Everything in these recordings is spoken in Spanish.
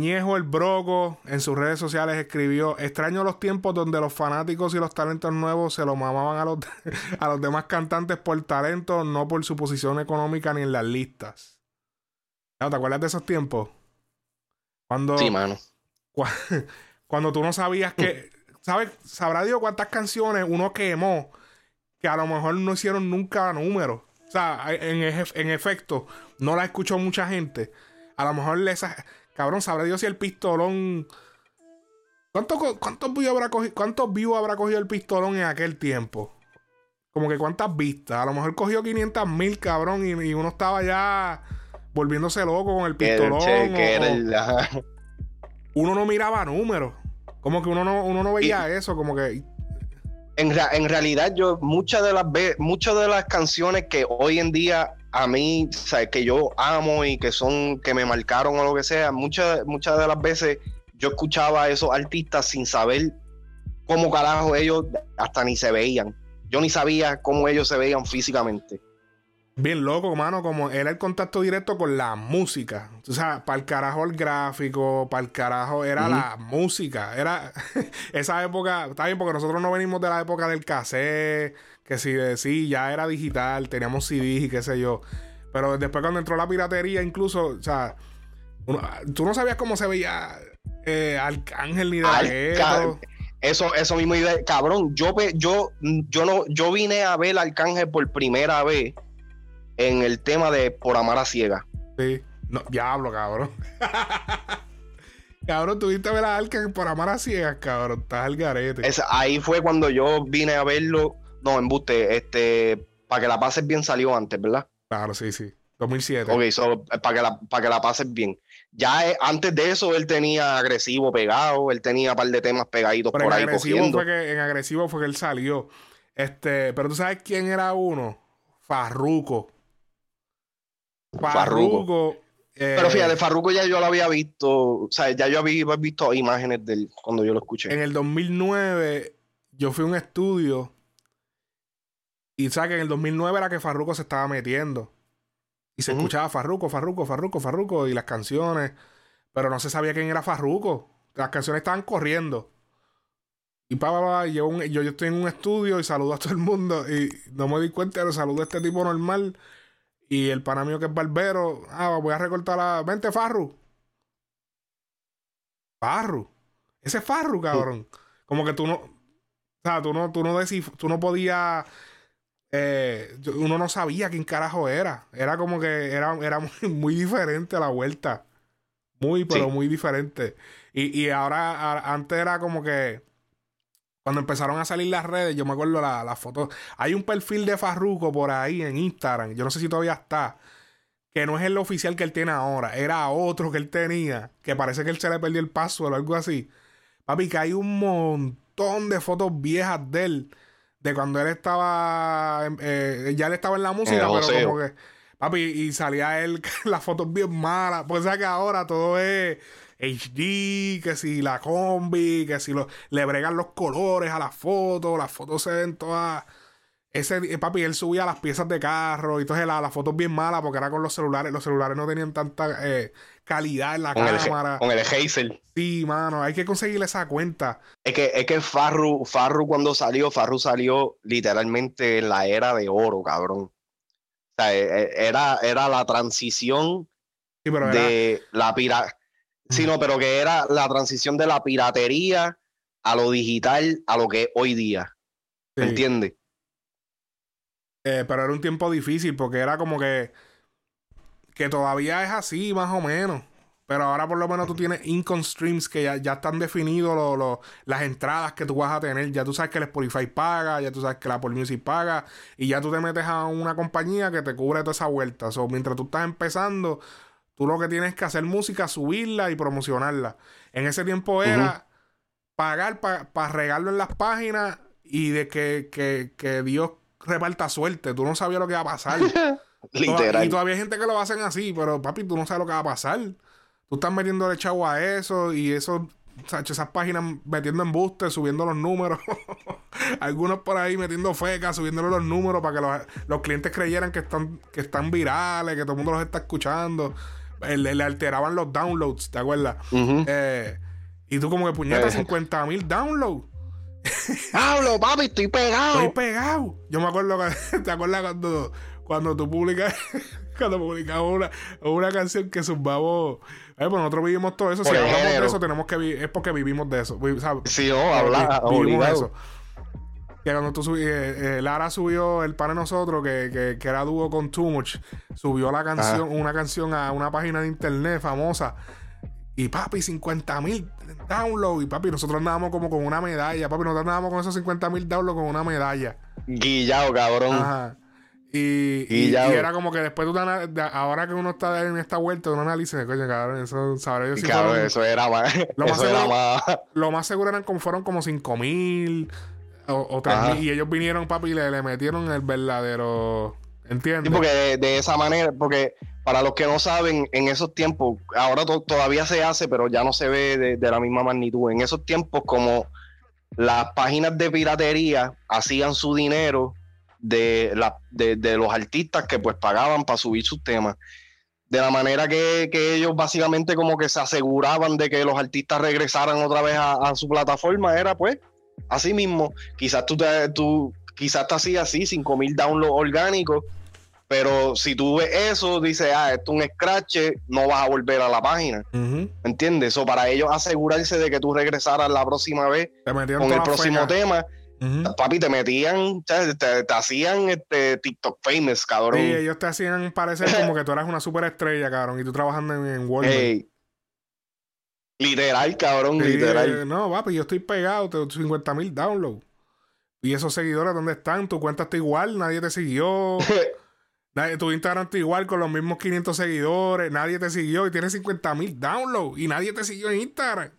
Ñejo el Broco en sus redes sociales escribió: Extraño los tiempos donde los fanáticos y los talentos nuevos se lo mamaban a los, a los demás cantantes por talento, no por su posición económica ni en las listas. ¿Te acuerdas de esos tiempos? Cuando, Sí, mano. cuando tú no sabías que. ¿Sabes? Sabrá Dios cuántas canciones uno quemó que a lo mejor no hicieron nunca números. O sea, en, en efecto, no la escuchó mucha gente. A lo mejor esa. Cabrón, sabrá Dios si el pistolón. ¿Cuántos cuántos views habrá cogido, cuántos views habrá cogido el pistolón en aquel tiempo? Como que cuántas vistas. A lo mejor cogió 500 mil, cabrón, y, y uno estaba ya volviéndose loco con el pistolón. che, o- uno no miraba números. Como que uno no, uno no veía eso, como que. En, en realidad, yo muchas de las muchas de las canciones que hoy en día a mí, sea, que yo amo y que son, que me marcaron o lo que sea, muchas, muchas de las veces yo escuchaba a esos artistas sin saber cómo carajo ellos hasta ni se veían. Yo ni sabía cómo ellos se veían físicamente. Bien loco, mano, como era el contacto directo con la música. O sea, para el carajo el gráfico, para el carajo era la música. Era esa época, está bien, porque nosotros no venimos de la época del cassette, que si de sí, ya era digital, teníamos CDs y qué sé yo. Pero después cuando entró la piratería, incluso, o sea, uno- tú no sabías cómo se veía eh, Arcángel ni de. Eso, eso mismo, cabrón. Yo, yo, yo no, yo vine a ver Arcángel por primera vez en el tema de Por Amar a Ciega. Sí. No, diablo, cabrón. cabrón, tuviste a ver a Arcángel por amar a ciegas, cabrón. Estás al garete. Es- ahí fue cuando yo vine a verlo. No, embuste, este, para que la pases bien salió antes, ¿verdad? Claro, sí, sí. 2007. Ok, so, para que la, para que la pases bien. Ya eh, antes de eso él tenía agresivo pegado, él tenía un par de temas pegaditos Pero en por ahí agresivo, cogiendo. fue que, en agresivo fue que él salió. Este, pero tú sabes quién era uno? Farruco. Farruko. eh, Pero fíjate, Farruko ya yo lo había visto, o sea, ya yo había visto imágenes de él cuando yo lo escuché. en el 2009 yo fui a un estudio y sabes que en el 2009 era que Farruko se estaba metiendo. Y se escuchaba Farruko, Farruko, Farruko, Farruko y las canciones, pero no se sabía quién era Farruko. Las canciones estaban corriendo. Y pa, pa, pa, y yo, un- yo, yo estoy en un estudio y saludo a todo el mundo y no me di cuenta, pero saludo a este tipo normal y el pana mío que es barbero, ah, voy a recortar la... Vente, Farru. Farru. Ese es Farru, cabrón. Como que tú no... O sea, tú no, tú no, descif- tú no podías... eh, uno no sabía quién carajo era. Era como que era, era muy, muy diferente a la vuelta. Muy, pero Sí. muy diferente. Y, y ahora, a- antes era como que cuando empezaron a salir las redes, yo me acuerdo la, la foto. Hay un perfil de Farruko por ahí en Instagram. Yo no sé si todavía está. Que no es el oficial que él tiene ahora. Era otro que él tenía. Que parece que él se le perdió el password o algo así. Papi, que hay un montón de fotos viejas de él. De cuando él estaba. en- eh, ya él estaba en la música, pero como que. Papi, y salía él las fotos bien malas. Pues sabes que ahora todo es HD, que si la combi, que si lo, le bregan los colores a las fotos, las fotos se ven todas. Ese, eh, papi, él subía las piezas de carro y entonces la- las fotos bien malas porque era con los celulares. Los celulares no tenían tanta eh, calidad en la Con el, cámara. con el Hazel. Sí, mano, hay que conseguirle esa cuenta. Es que, es que Farru, Farru cuando salió, Farru salió literalmente en la era de oro, cabrón. O sea, e- e- era, era la transición Sí, pero era- de la pira... Sí, no, pero que era la transición de la piratería a lo digital a lo que es hoy día. ¿Me sí. entiendes? Eh, pero era un tiempo difícil porque era como que. Que todavía es así, más o menos. Pero ahora por lo menos tú tienes income streams que ya, ya están definidos lo- lo- las entradas que tú vas a tener. Ya tú sabes que el Spotify paga, ya tú sabes que la Apple Music paga. Y ya tú te metes a una compañía que te cubre toda esa vuelta. So, mientras tú estás empezando, tú lo que tienes que hacer música, subirla y promocionarla. En ese tiempo era pagar para regarlo en las páginas y de que, que, que Dios reparta suerte. Tú no sabías lo que iba a pasar. Literal. Y todavía hay gente que lo hacen así, pero papi, tú no sabes lo que va a pasar. Tú estás metiéndole chavo a eso y eso, Sacho, esas páginas metiendo embustes, subiendo los números. Algunos por ahí metiendo fecas, subiéndole los números para que los, los clientes creyeran que están, que están virales, que todo el mundo los está escuchando. le, alteraban los downloads, ¿te acuerdas? Eh, y tú como que puñetas 50 eh. mil downloads. Pablo, papi, estoy pegado. Estoy pegado. Yo me acuerdo que, ¿te acuerdas cuando, cuando tú publicas, cuando publicabas una, una canción que zumbamos eh, pues nosotros vivimos todo eso. si hablamos de eso, tenemos que es porque vivimos de eso. Sí, no, habla, vivimos de eso. Que cuando tú subí, eh, eh, Lara subió el pan de nosotros, que, que, que, era dúo con Too Much, subió la canción, una canción a una página de internet famosa. Y papi, 50 mil downloads. Y papi, nosotros andábamos como con una medalla. Papi, nosotros andábamos con esos 50 mil downloads con una medalla. Guillado, cabrón. Ajá. Y, era como que después de ahora que uno está en esta vuelta, uno analiza, coño, cabrón, eso, sabré yo si eso era más. Lo, más seguro, lo más seguro eran como, fueron como 5 mil o, Y ellos vinieron, papi, y le, metieron el verdadero. ¿Entiendes? porque de, esa manera, porque para los que no saben, en esos tiempos, ahora todavía se hace, pero ya no se ve de, la misma magnitud. En esos tiempos, como las páginas de piratería hacían su dinero de, la, de, los artistas que pues pagaban para subir sus temas. De la manera que, ellos básicamente como que se aseguraban de que los artistas regresaran otra vez a, su plataforma, era pues así mismo. Quizás tú, te, tú quizás te hacías así, 5 mil downloads orgánicos, pero si tú ves eso, dices, ah, esto es un scratch, no vas a volver a la página. ¿me ¿Entiendes? O para ellos asegurarse de que tú regresaras la próxima vez con el próximo tema Papi, te metían, te, hacían este TikTok famous, cabrón. Sí, ellos te hacían parecer como que tú eras una superestrella, cabrón, y tú trabajando en, Walmart. Literal, cabrón, literal. no, papi, yo estoy pegado, tengo 50 mil downloads. Y esos seguidores, ¿dónde están? Tu cuenta está igual, nadie te siguió. nadie, tu Instagram está igual con los mismos 500 seguidores, nadie te siguió y tienes 50 mil downloads y nadie te siguió en Instagram.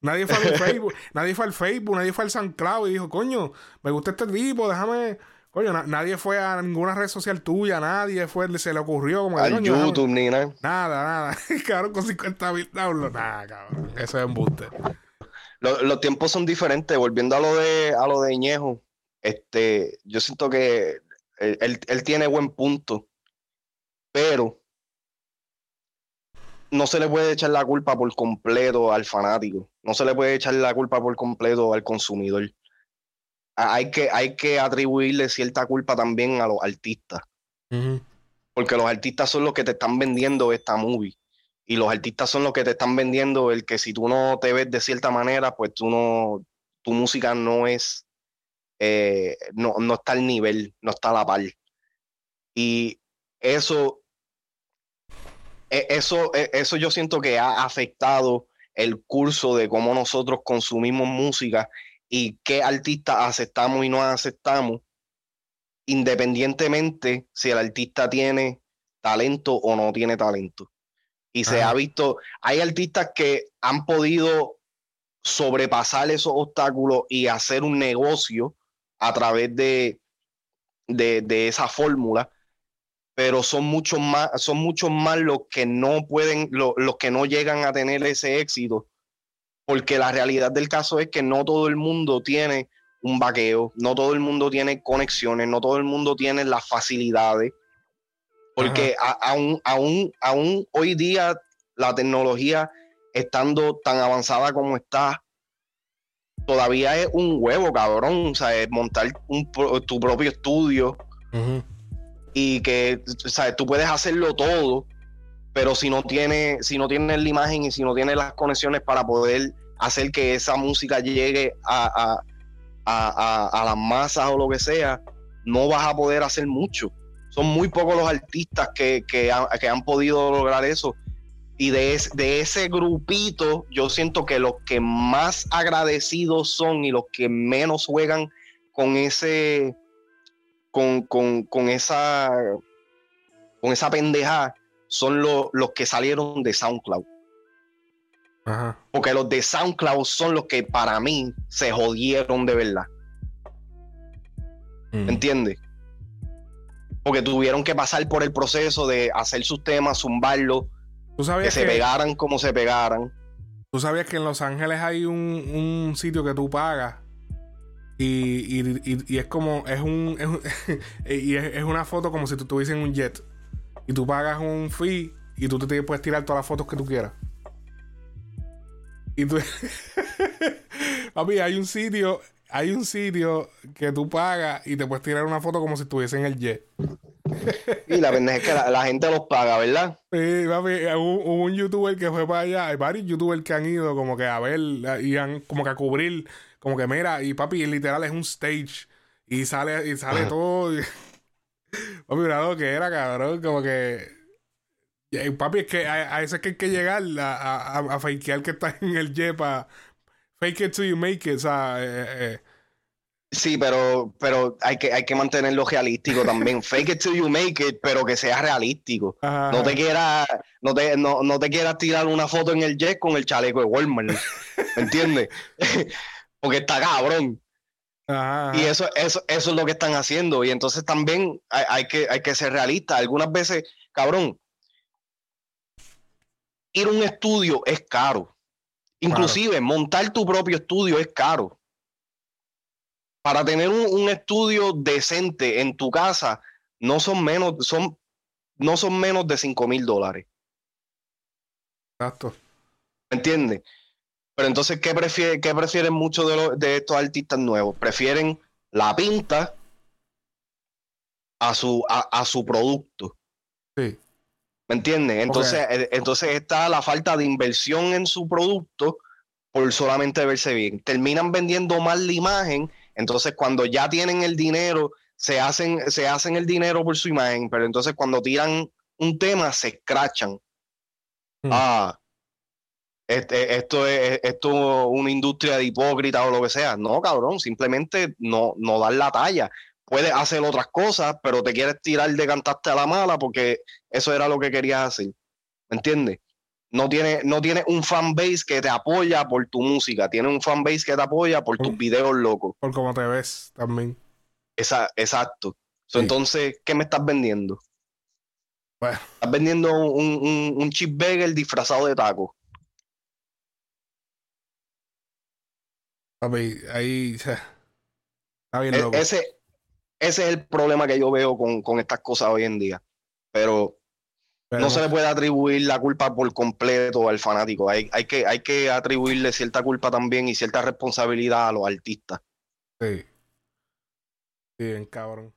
Nadie fue al Facebook, nadie fue al Facebook, nadie fue al SoundCloud y dijo, coño, me gusta este tipo, déjame. Coño, nadie fue a ninguna red social tuya, nadie fue, se le ocurrió como Al YouTube, ni nada. Nada, nada. Quedaron con 50 mil downloads. Nada, cabrón. Eso es embuste. Los, los tiempos son diferentes. Volviendo a lo de a lo de Ñejo, este, yo siento que él, él tiene buen punto. Pero no se le puede echar la culpa por completo al fanático, no se le puede echar la culpa por completo al consumidor. Hay que, hay que atribuirle cierta culpa también a los artistas. Porque los artistas son los que te están vendiendo esta movie. Y los artistas son los que te están vendiendo el que si tú no te ves de cierta manera, pues tú no, tu música no es, eh, no, no está al nivel, no está a la par. Y eso e, eso, e, eso yo siento que ha afectado el curso de cómo nosotros consumimos música y qué artistas aceptamos y no aceptamos, independientemente si el artista tiene talento o no tiene talento. Y se ha visto, hay artistas que han podido sobrepasar esos obstáculos y hacer un negocio a través de, de, de esa fórmula pero son muchos más, son muchos más los que no pueden, los, que no llegan a tener ese éxito, porque la realidad del caso es que no todo el mundo tiene un vaqueo, no todo el mundo tiene conexiones, no todo el mundo tiene las facilidades, porque aún, aún, aún hoy día la tecnología estando tan avanzada como está, todavía es un huevo, cabrón, o sea, es montar tu propio estudio y que ¿sabes? tú puedes hacerlo todo, pero si no tienes, si no tienes la imagen y si no tienes las conexiones para poder hacer que esa música llegue a, las masas o lo que sea, no vas a poder hacer mucho. Son muy pocos los artistas que, que, han podido lograr eso. Y de, de ese grupito, yo siento que los que más agradecidos son y los que menos juegan con ese, con, esa con esa pendeja son los que salieron de SoundCloud. Porque los de SoundCloud son los que para mí se jodieron de verdad. Mm. ¿Entiendes? Porque tuvieron que pasar por el proceso de hacer sus temas, que se pegaran como se pegaran. Tú sabías que en Los Ángeles hay un, un sitio que tú pagas y, y, es como, es un, es, y es, una foto como si tú tuviesen un jet. Y tú pagas un fee y tú te puedes tirar todas las fotos que tú quieras. Y tú. Papi, hay un sitio. Hay un sitio que tú pagas y te puedes tirar una foto como si estuviese en el jet. Y la verdad es que la, gente los paga, ¿verdad? Sí, papi, hubo, un youtuber que fue para allá. Hay varios youtubers que han ido como que a ver y han como que a cubrir. Como que mira, y papi, literal es un stage. Y sale, y sale todo. papi, mira lo que era, cabrón. Como que y, papi, es que a, a, eso es que hay que llegar a, a, a fakear que está en el jet fake it till you make it. O sea, eh, eh. Sí, pero, pero hay, que, hay que mantenerlo realístico también. Fake it till you make it, pero que sea realístico. No te quieras, no te, no, no te quieras tirar una foto en el jet con el chaleco de Walmart. ¿Me entiendes? Porque está cabrón. Y eso, eso, eso es lo que están haciendo. Y entonces también hay, hay, que, hay que ser realista. Algunas veces, cabrón, ir a un estudio es caro. Inclusive montar tu propio estudio es caro. Para tener un, estudio decente en tu casa, no son menos, son, no son menos de 5 mil dólares. Exacto. ¿Me entiendes? Pero entonces, ¿qué, prefiere, qué prefieren muchos de, de estos artistas nuevos? Prefieren la pinta a su, a su producto. Sí. ¿Me entiendes? Entonces, eh, entonces está la falta de inversión en su producto por solamente verse bien. Terminan vendiendo mal la imagen, entonces cuando ya tienen el dinero, se hacen, se hacen el dinero por su imagen, pero entonces cuando tiran un tema, se escrachan. Hmm. Ah, este, esto es esto una industria de hipócrita o lo que sea. No, cabrón, simplemente no, no dan la talla puedes hacer otras cosas, pero te quieres tirar de cantarte a la mala porque eso era lo que querías hacer. ¿Me entiendes? No tiene, no tiene un fanbase que te apoya por tu música, tiene un fanbase que te apoya por tus videos locos. Por cómo te ves también. Esa, exacto. entonces, ¿qué me estás vendiendo? Estás vendiendo un, un, un chip bagel disfrazado de taco. Papi, ahí. Está bien e, loco. Ese, ese es el problema que yo veo con, estas cosas hoy en día. Pero, no se le puede atribuir la culpa por completo al fanático. Hay, hay, que, hay que atribuirle cierta culpa también y cierta responsabilidad a los artistas. Sí. Bien, cabrón.